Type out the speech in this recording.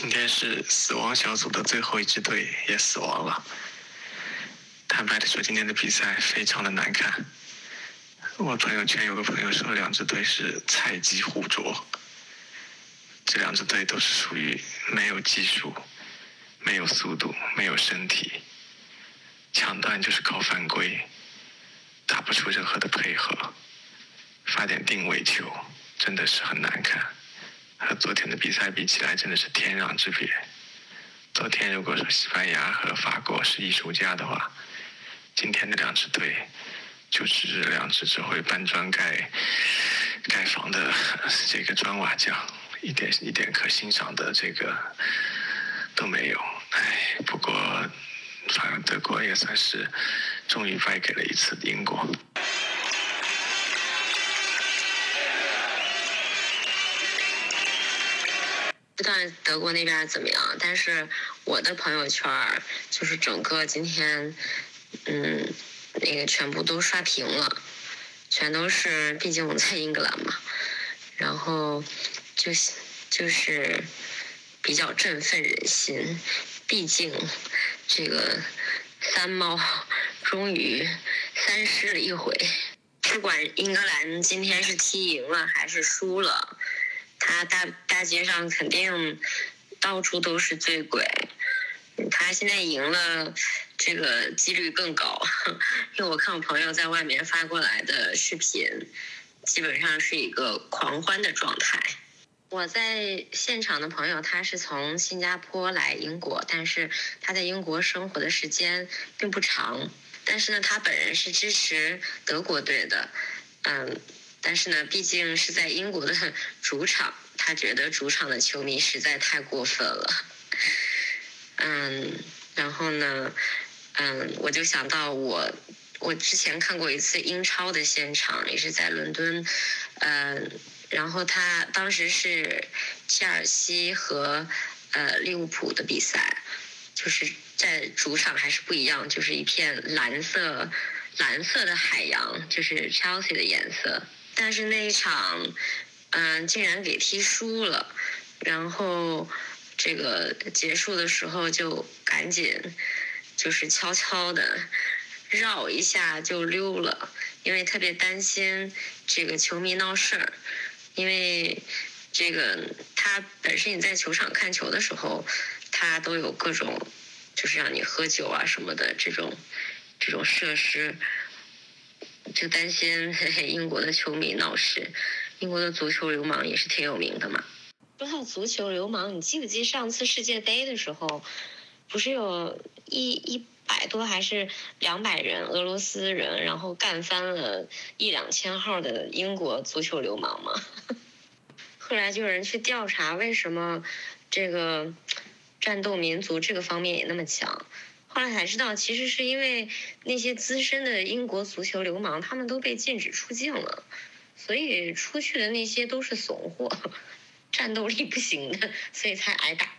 今天是死亡小组的最后一支队也死亡了。坦白的说，今天的比赛非常的难看。我朋友圈有个朋友说，两支队是菜鸡互啄。这两支队都是属于没有技术、没有速度、没有身体，抢断就是靠犯规，打不出任何的配合，发点定位球真的是很难看。和昨天的比赛比起来，真的是天壤之别。昨天如果说西班牙和法国是艺术家的话，今天的两支队就是两支只会搬砖盖盖房的 这个砖瓦匠。一点一点可欣赏的这个都没有，唉，不过反正德国也算是终于败给了一次英国。不知道德国那边怎么样，但是我的朋友圈就是整个今天，嗯，那个全部都刷屏了，全都是，毕竟我们在英格兰嘛，然后。就是就是比较振奋人心，毕竟这个三猫终于三失了一回。不管英格兰今天是踢赢了还是输了，他大大街上肯定到处都是醉鬼。他现在赢了，这个几率更高，因为我看我朋友在外面发过来的视频，基本上是一个狂欢的状态。我在现场的朋友，他是从新加坡来英国，但是他在英国生活的时间并不长。但是呢，他本人是支持德国队的，嗯，但是呢，毕竟是在英国的主场，他觉得主场的球迷实在太过分了，嗯，然后呢，嗯，我就想到我，我之前看过一次英超的现场，也是在伦敦，嗯。然后他当时是切尔西和呃利物浦的比赛，就是在主场还是不一样，就是一片蓝色蓝色的海洋，就是 Chelsea 的颜色。但是那一场，嗯，竟然给踢输了。然后这个结束的时候就赶紧就是悄悄的绕一下就溜了，因为特别担心这个球迷闹事儿。因为这个，他本身你在球场看球的时候，他都有各种，就是让你喝酒啊什么的这种这种设施，就担心嘿嘿英国的球迷闹事。英国的足球流氓也是挺有名的嘛。说到足球流氓，你记不记上次世界杯的时候，不是有一一百多还是两百人俄罗斯人，然后干翻了一两千号的英国足球流氓吗？后来就有人去调查，为什么这个战斗民族这个方面也那么强？后来才知道，其实是因为那些资深的英国足球流氓，他们都被禁止出境了，所以出去的那些都是怂货，战斗力不行的，所以才挨打。